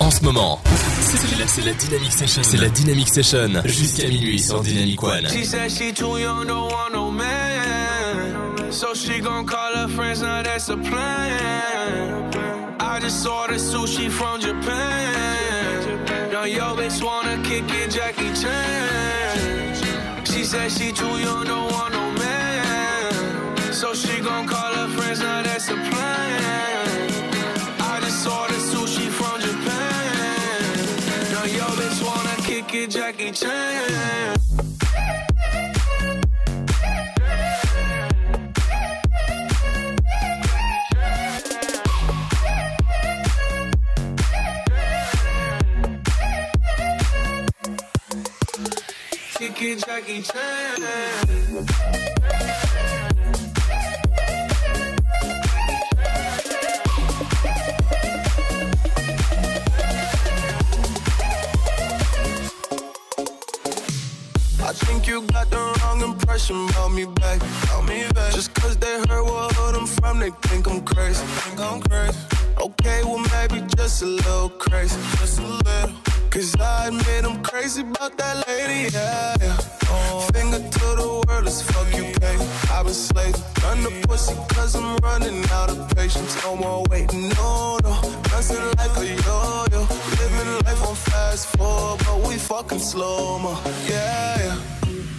en ce moment. C'est la, la Dynamic Session. C'est la Dynamic Session. Jusqu'à minuit sur Dynamic One. She said she too young, don't want no man. So she gon' call her friends, now that's a plan. I just ordered sushi from Japan. Now yo bitch wanna kick it, Jackie Chan. She said she too young, don't want no man. So she gon' call her friends, now that's a plan. Kick it, Jackie Chan. Jackie Chan. Got the wrong impression about me back. About me back. Just cause they heard what I'm from, they think I'm crazy. Think I'm crazy. Okay, well maybe just a little crazy. Just a little. Cause I admit I'm crazy about that lady, yeah. yeah. Oh. Finger to the world, as fuck you pay. I've been slaving. Run the pussy cause I'm running out of patience. No more waiting, no, no. Dancing like a yo-yo. Living life on fast forward, but we fucking slow-mo. Yeah, yeah.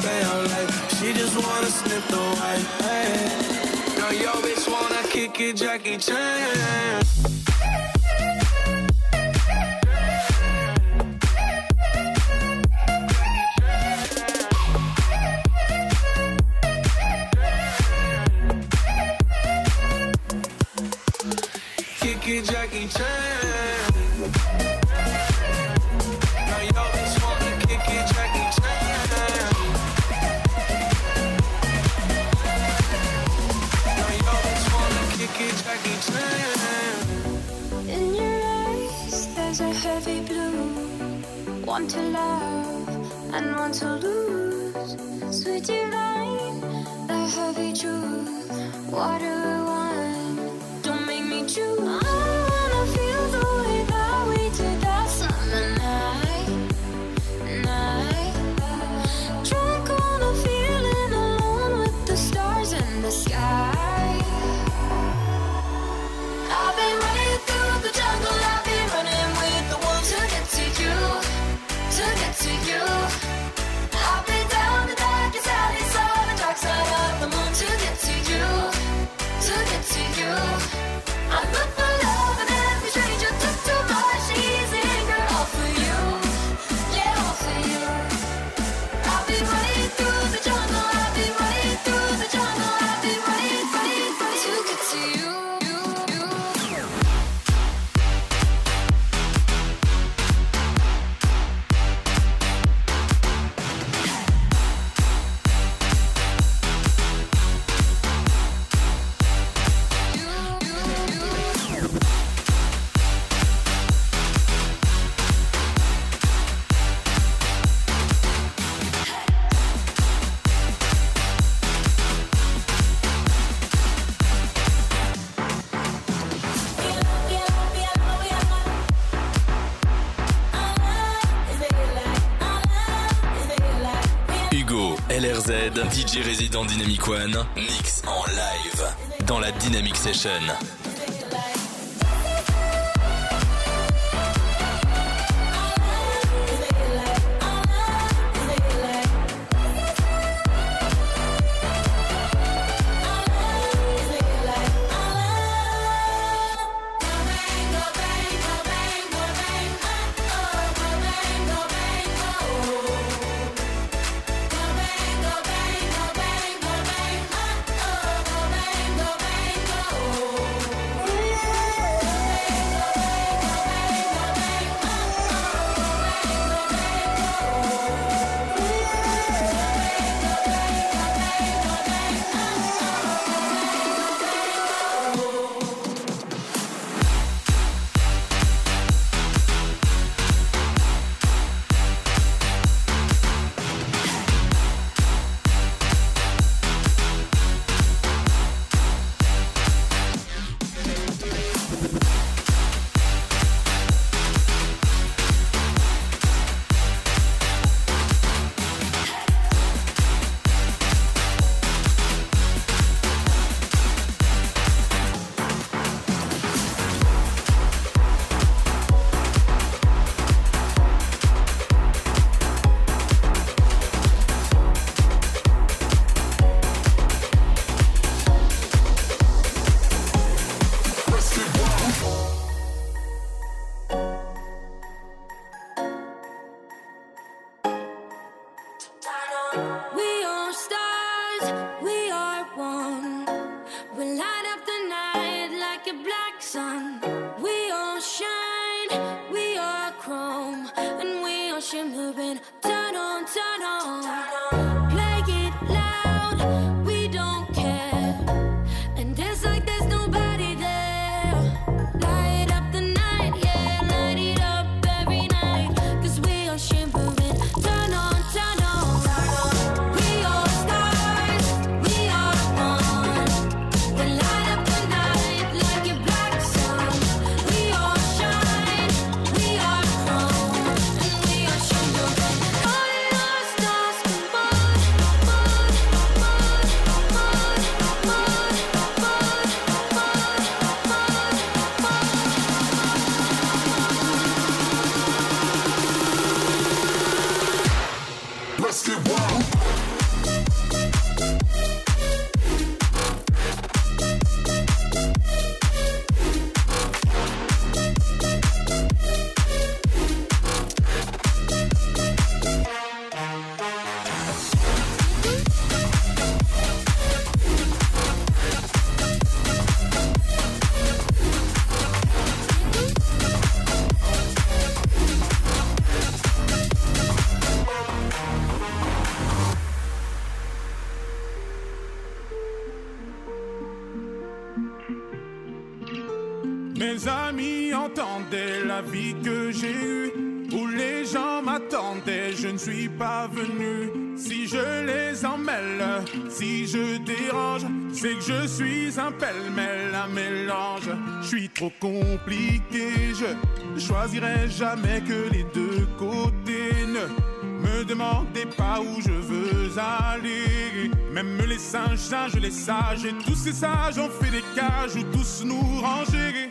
Stay out late, she just wanna sniff the white. Hey. Now yo bitch wanna kick it, Jackie Chan. One to love and one to lose. Sweet divine, the heavy truth. I want? Don't make me choose. DJ résident Dynamic One, mix en live dans la Dynamic Session. you un mélange. Je suis trop compliqué, je choisirai jamais que les deux côtés. Ne me demandez pas où je veux aller. Même les singes, singes, les sages, et tous ces sages ont fait des cages où tous nous ranger.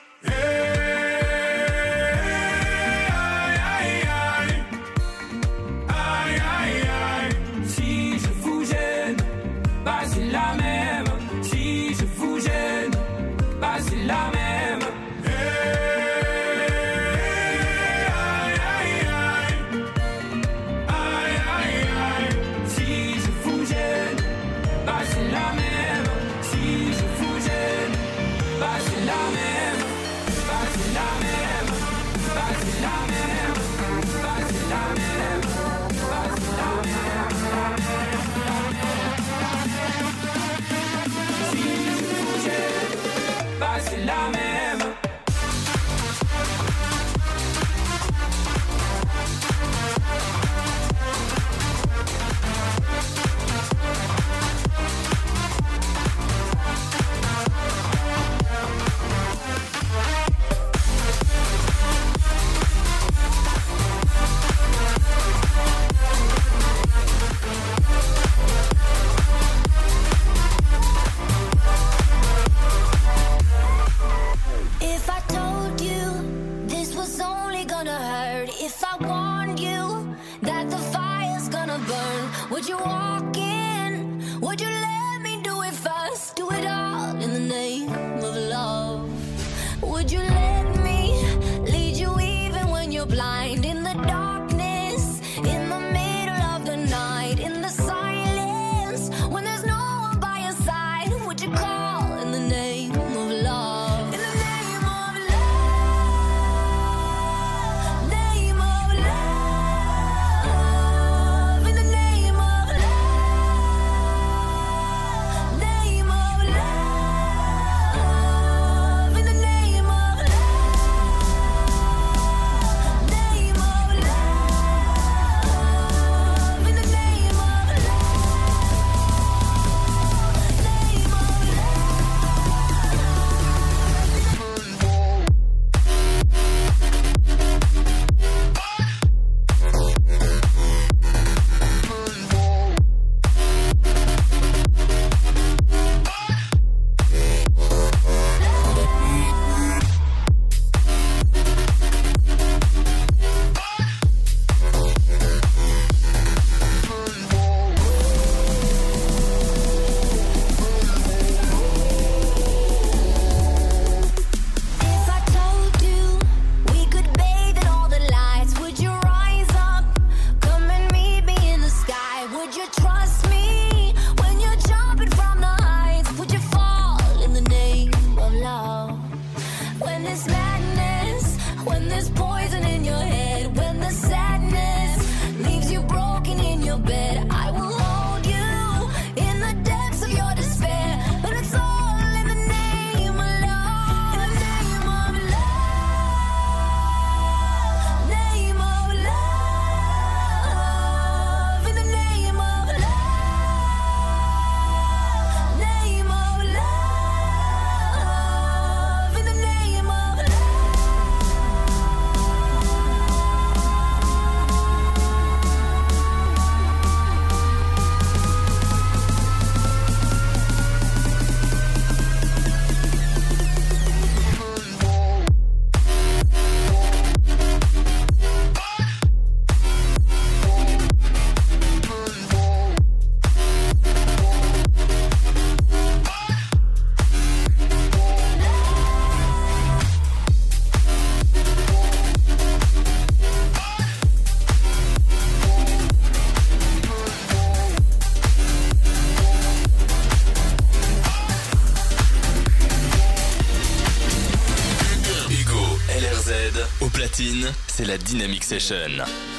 Dynamic Session.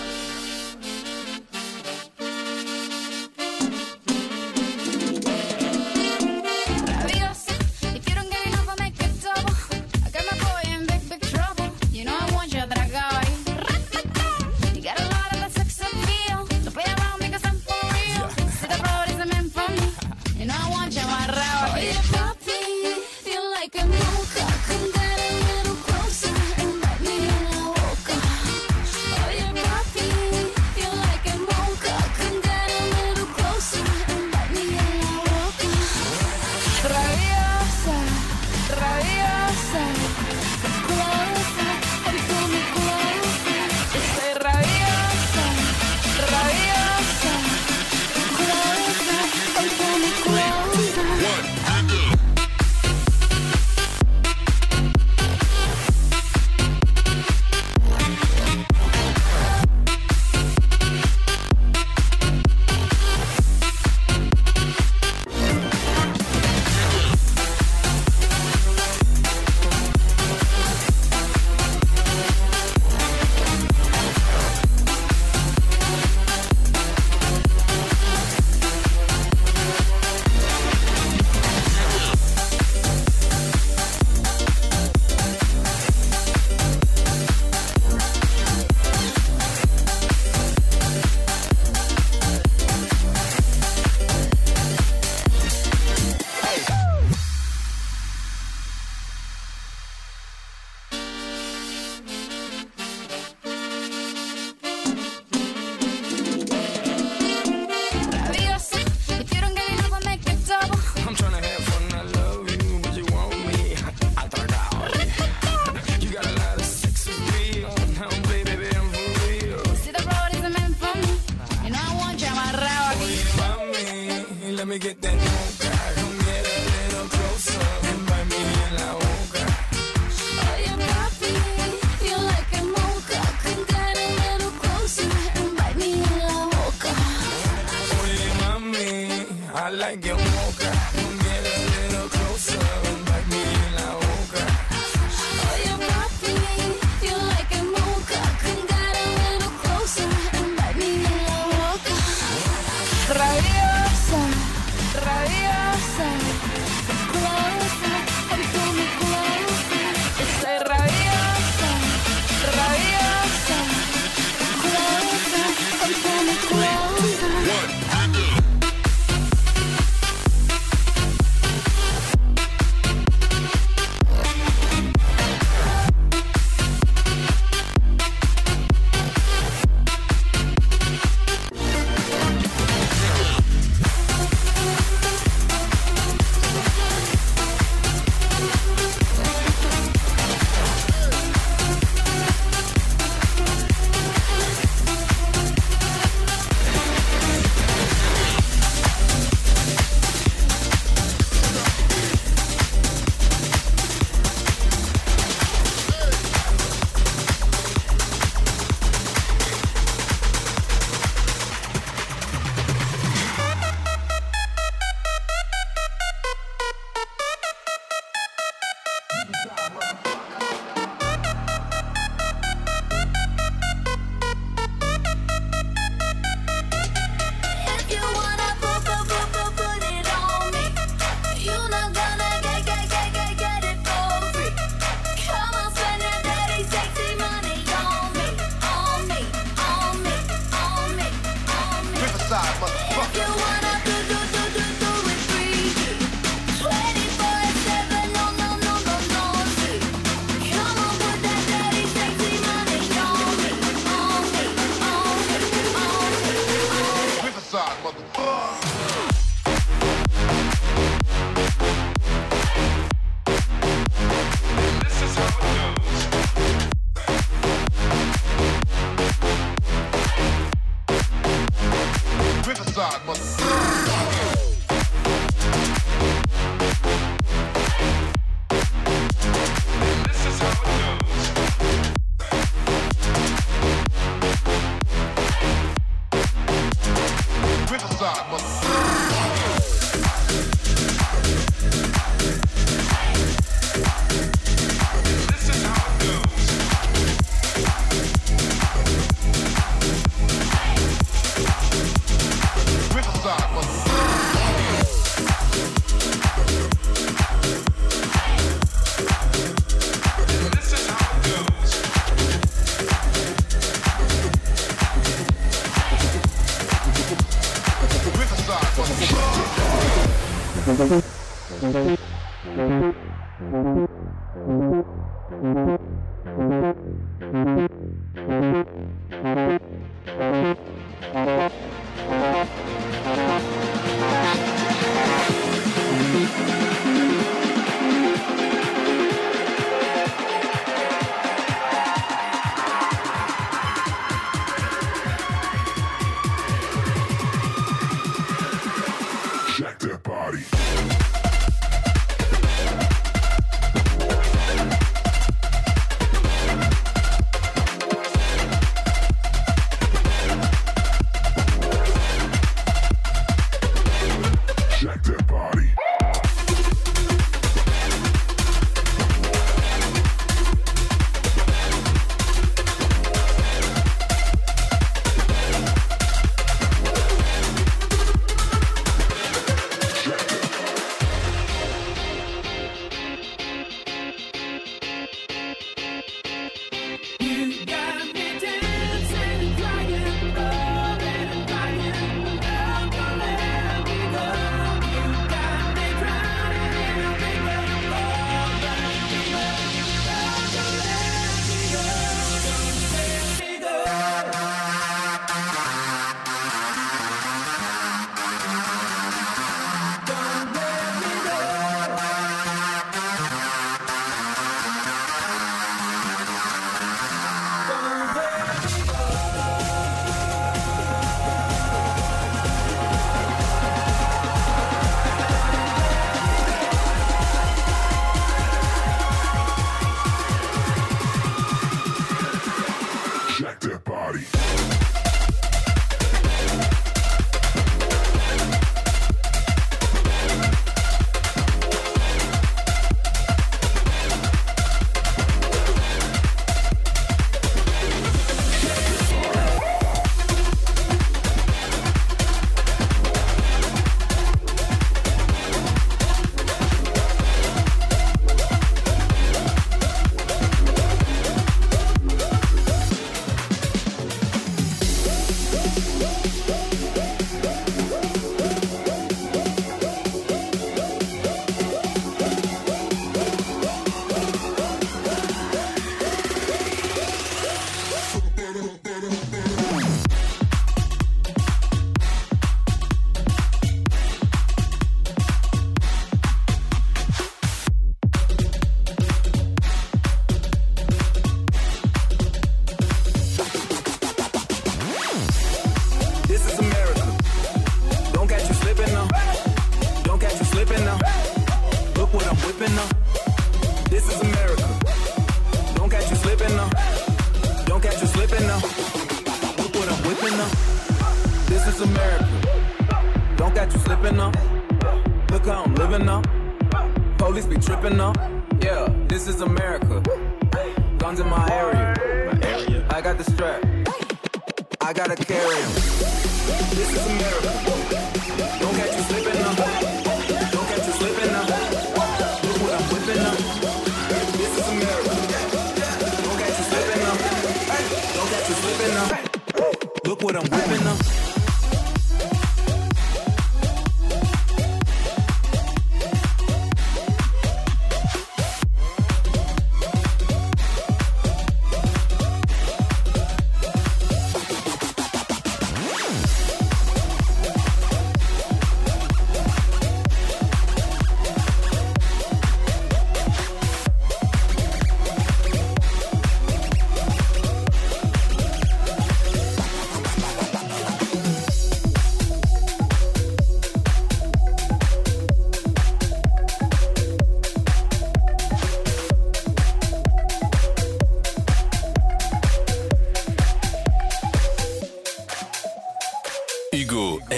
If motherfucker.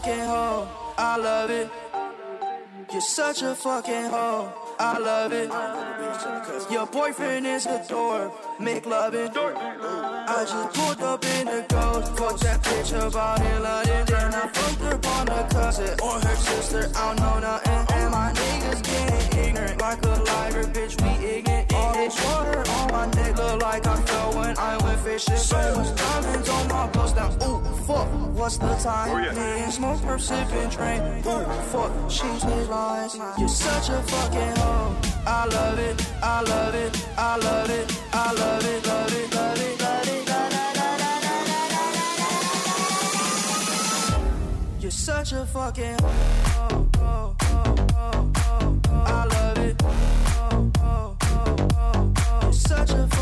Fucking hoe. I love it. You're such a fucking hoe. I love it. Your boyfriend is a dork. Make love loving. I just pulled up in the ghost. Fuck that bitch about in London. Then I fucked her on a cousin or her sister. I don't know nothing. And my niggas getting ignorant. Like a lighter, bitch, we ignorant bitch water on my nigga like I when I went fishing. So much diamonds on my bust down. Ooh, fuck, what's the time? Oh, yeah. Me and Smoke sipping train. Ooh, fuck, she's me. You're such a fucking hoe. I love it, I love it, I love it, I love it, love it, love it, love it. You're such a fucking. Oh, oh, oh, oh, oh, oh. I love such a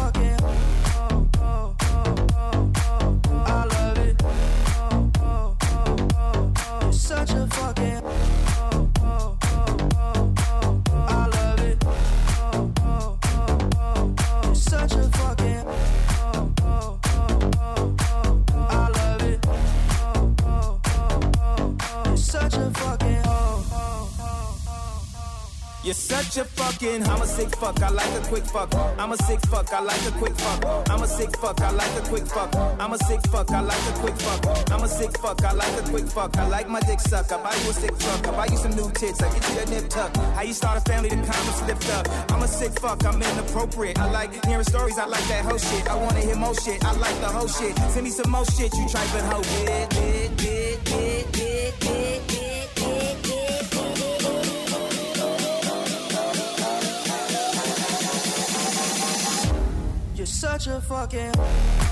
fucking, I'm a sick fuck, I like a quick fuck. I'm a sick fuck, I like a quick fuck. I'm a sick fuck, I like a quick fuck. I'm a sick fuck, I like a quick fuck. I'm a sick fuck, I like a quick fuck. I like my dick suck. I buy you a sick truck. I buy you some new tits. I get you a nip tuck. How you start a family, the comments slipped up. I'm a sick fuck, I'm inappropriate. I like hearing stories, I like that whole shit. I wanna hear more shit, I like the whole shit. Send me some more shit, you tripping hoe. Yeah, yeah, yeah, yeah, yeah, yeah, such a fucking.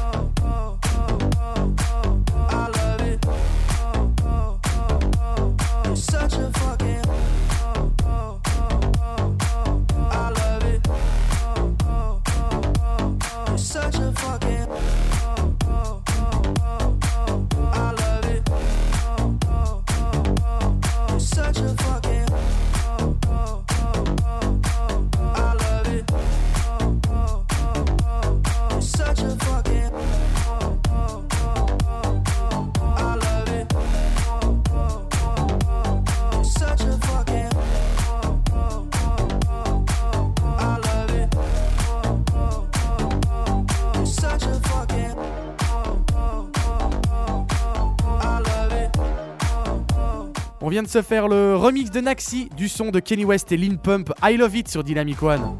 Vient de se faire le remix de Naxi du son de Kenny West et Lil Pump I Love It sur Dynamic One.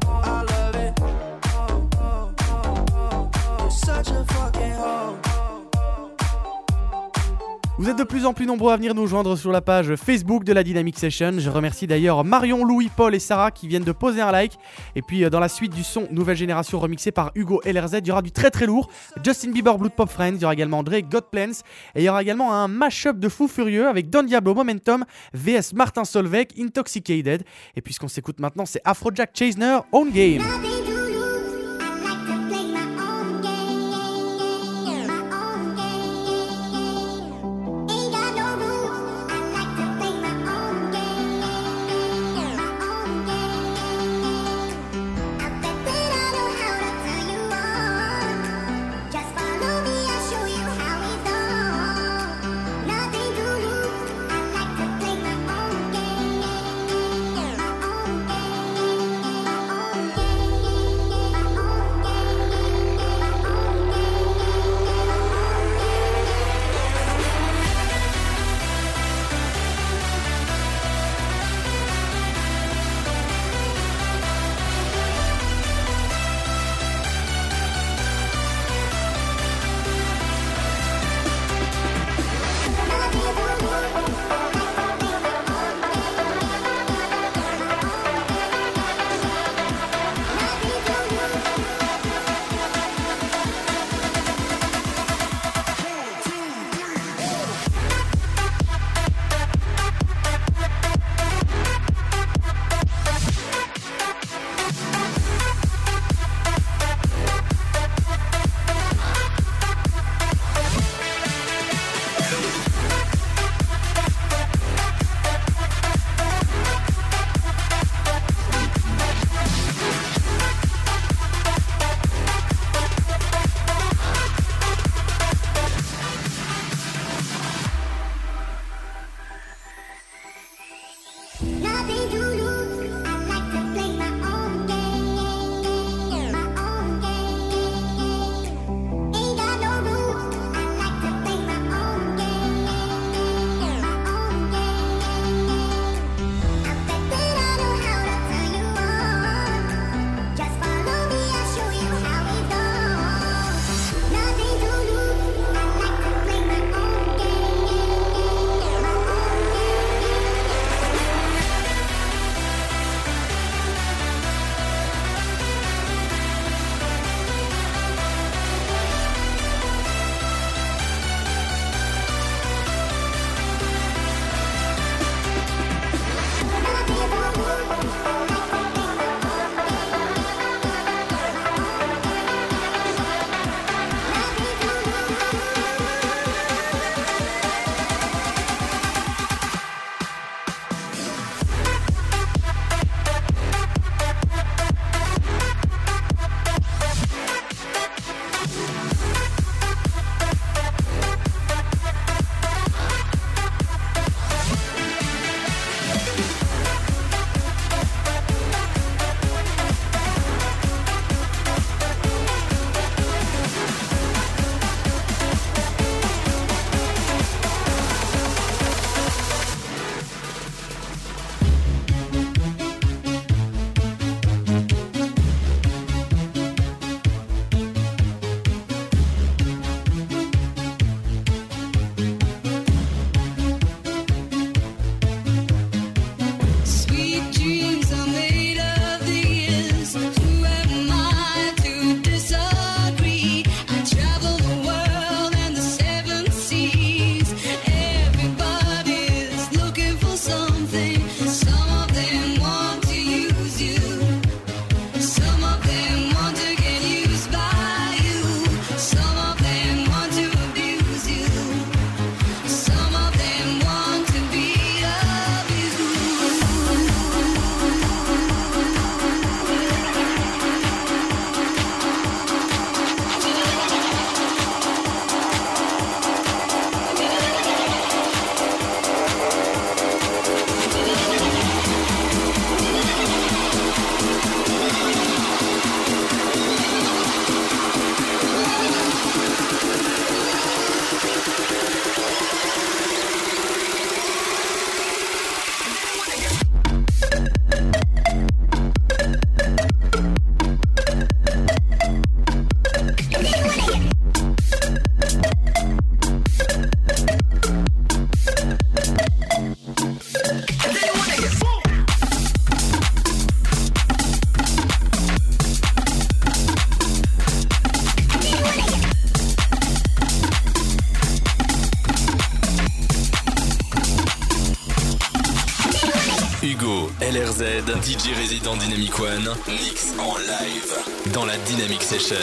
Vous êtes de plus en plus nombreux à venir nous joindre sur la page Facebook de la Dynamic Session. Je remercie d'ailleurs Marion, Louis, Paul et Sarah qui viennent de poser un like. Et puis euh, dans la suite du son Nouvelle Génération remixé par Hugo LRZ, il y aura du très très lourd. Justin Bieber, Blood Pop Friends, il y aura également Drake, God Plans. Et il y aura également un mashup de fou furieux avec Don Diablo Momentum, VS Martin Solveig, Intoxicated. Et puis ce qu'on s'écoute maintenant, c'est Afrojack Chasner, Own Game. dans Dynamic One, mix en live dans la Dynamic Session.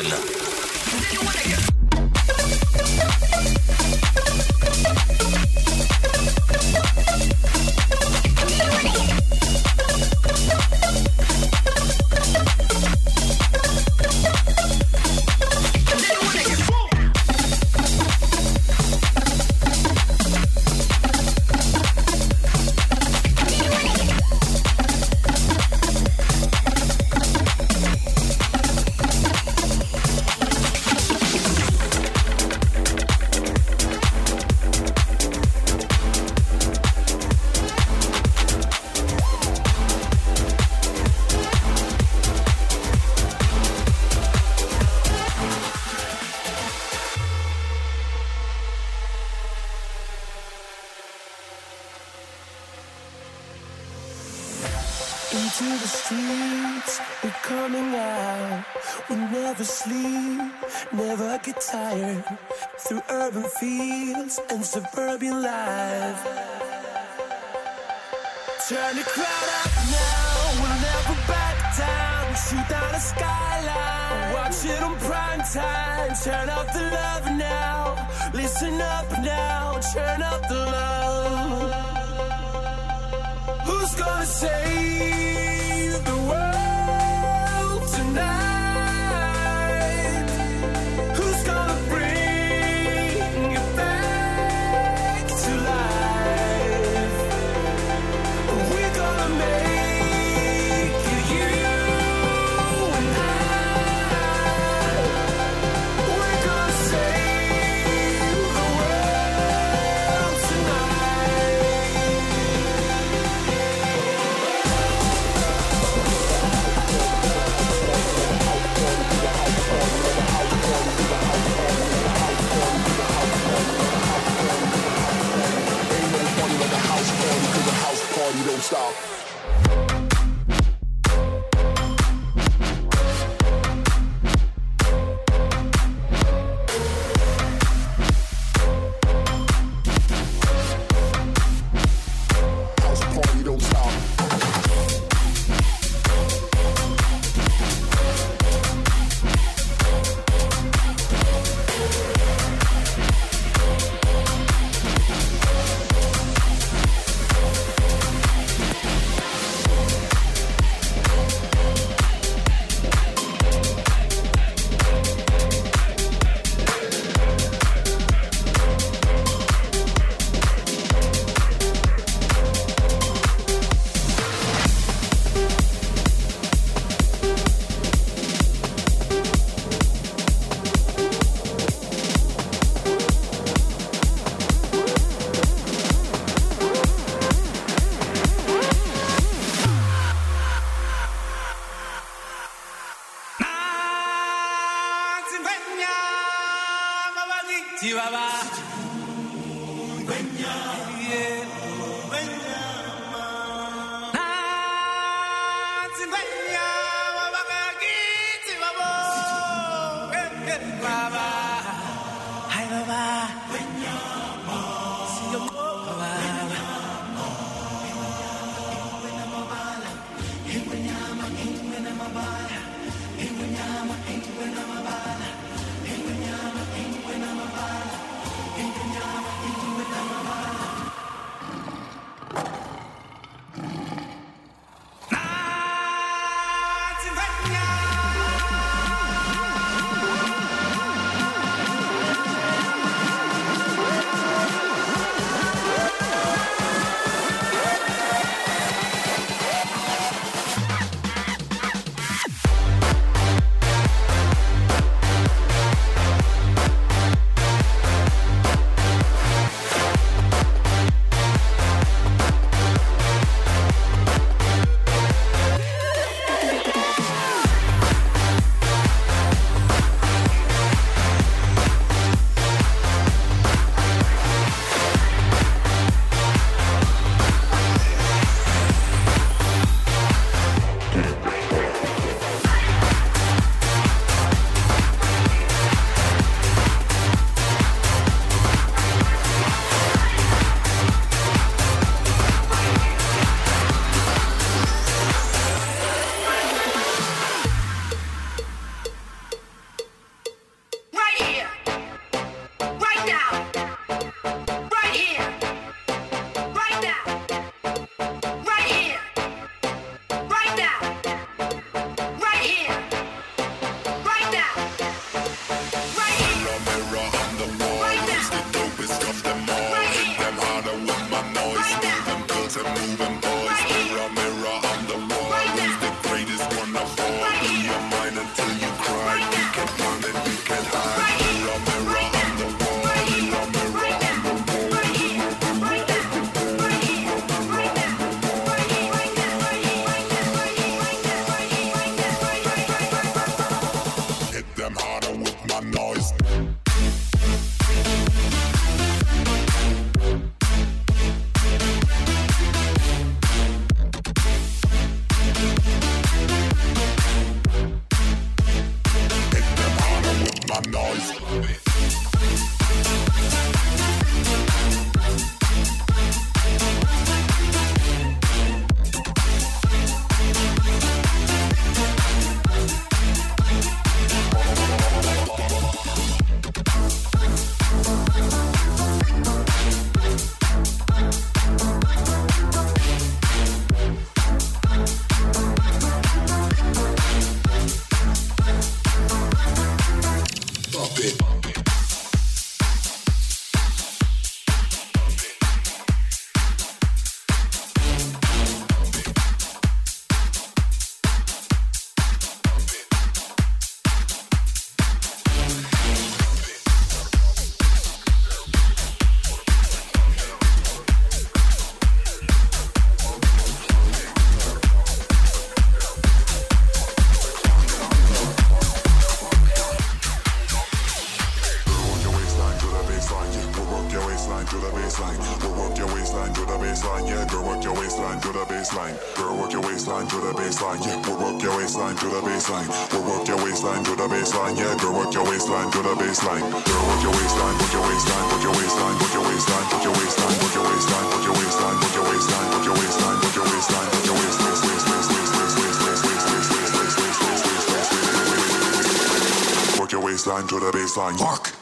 designed to the baseline. Fuck.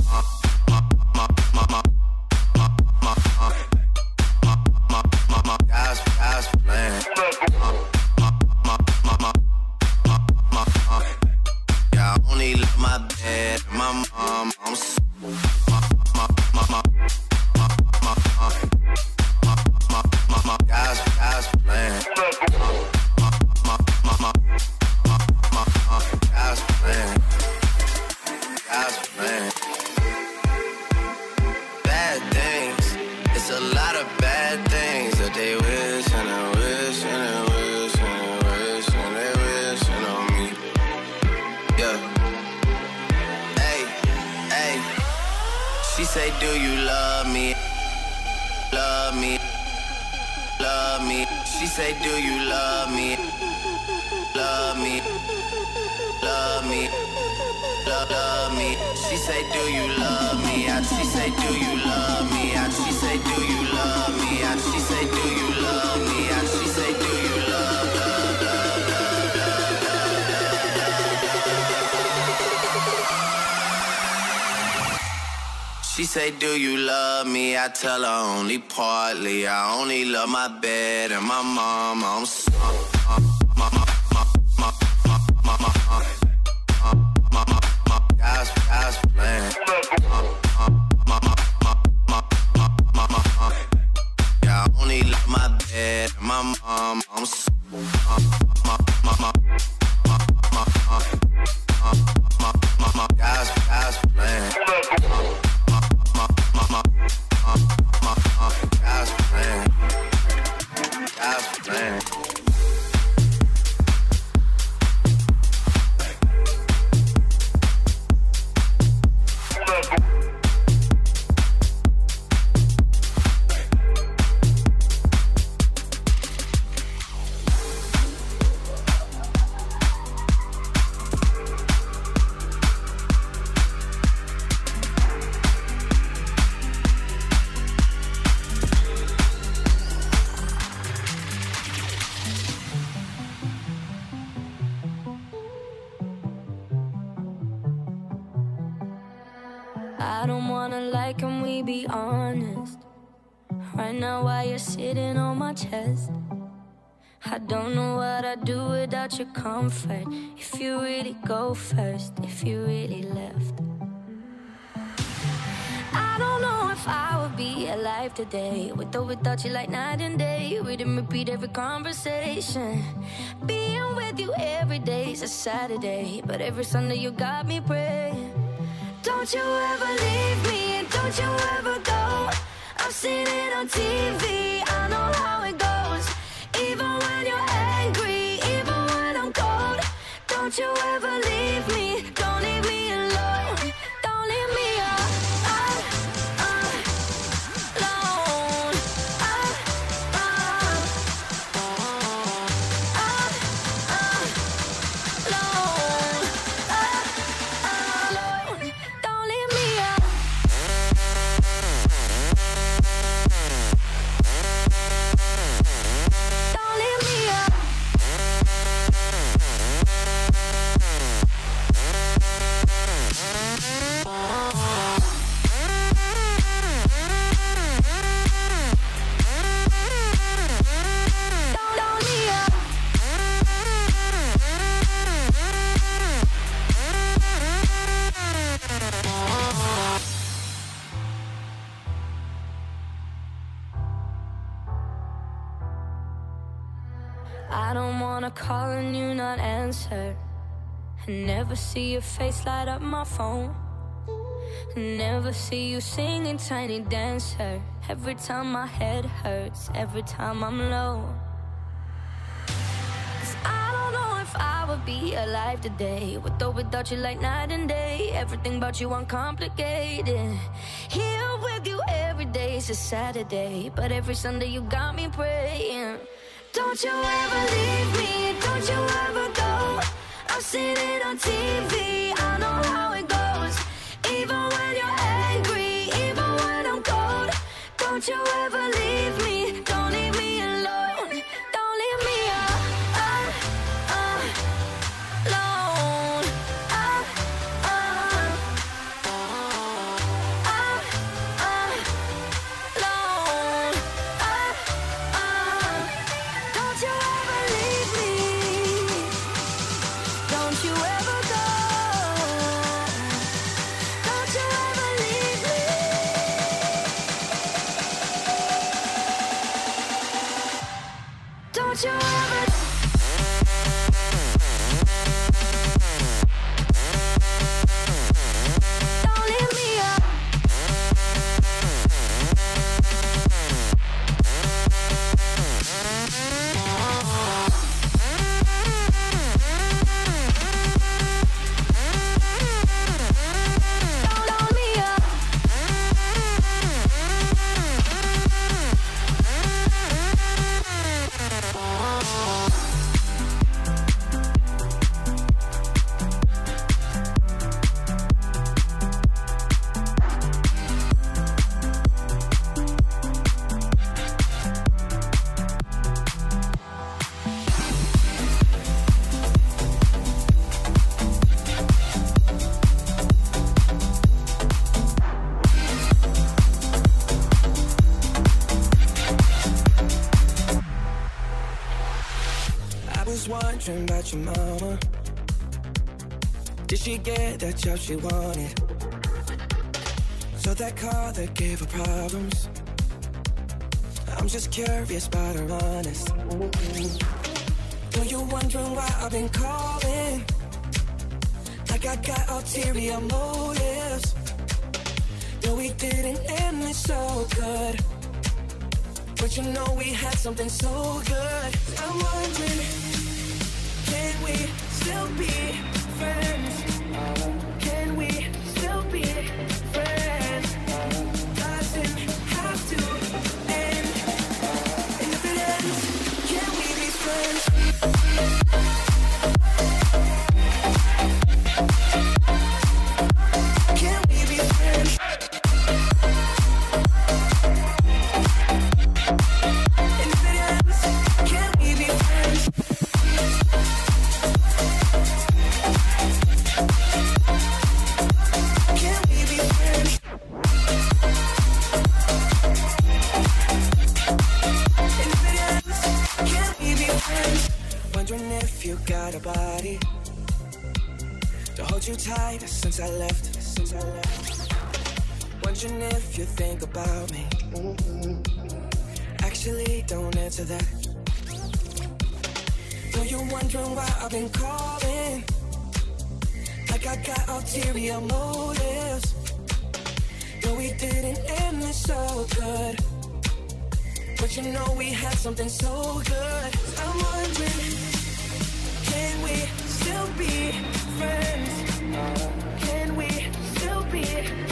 my mama. Comfort. If you really go first, if you really left. I don't know if I would be alive today with or without you, like night and day. We didn't repeat every conversation. Being with you every day is a Saturday, but every Sunday you got me praying. Don't you ever leave me, and don't you ever go. I've seen it on TV, I know how it goes. Don't you ever leave me, never see your face light up my phone. Never see you singing tiny dancer. Every time my head hurts, every time I'm low. Cause I don't know if I would be alive today. With or without you, like night and day. Everything about you uncomplicated. Here with you every day is a Saturday. But every Sunday you got me praying. Don't you ever leave me, don't you ever it on TV, I know how it goes. Even when you're angry, even when I'm cold. Don't you ever about your mama. Did she get that job she wanted? So that car that gave her problems. I'm just curious about her honest. Know you're wondering why I've been calling? Like I got ulterior motives. Though we didn't end it so good. But you know we had something so good. I'm wondering, still be Wondering if you got a body to hold you tight since I left. Since I left. Wondering if you think about me. Actually, don't answer that. Know you're wondering why I've been calling. Like I got ulterior motives. No, we didn't end this so good. But you know we had something so good. I'm wondering, be friends? Can we still be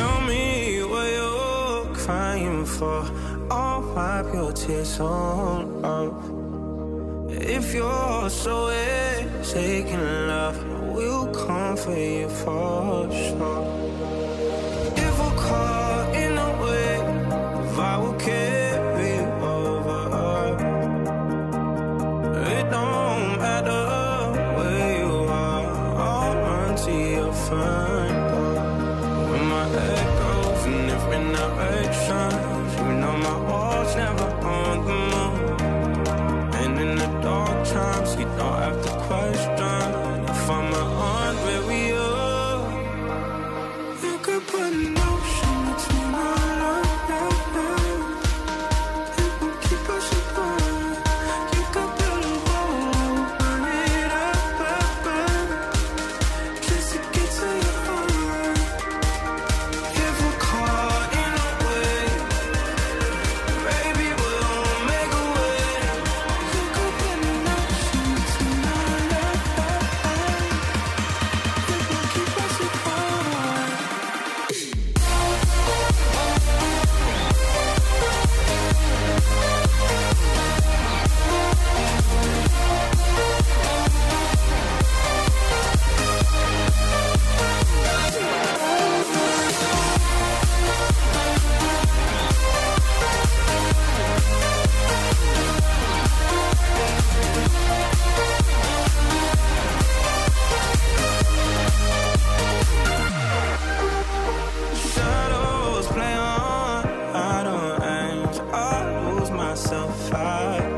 Tell me what you're crying for. I'll wipe your tears on up. If you're so taking love, we'll come for you for sure. fire.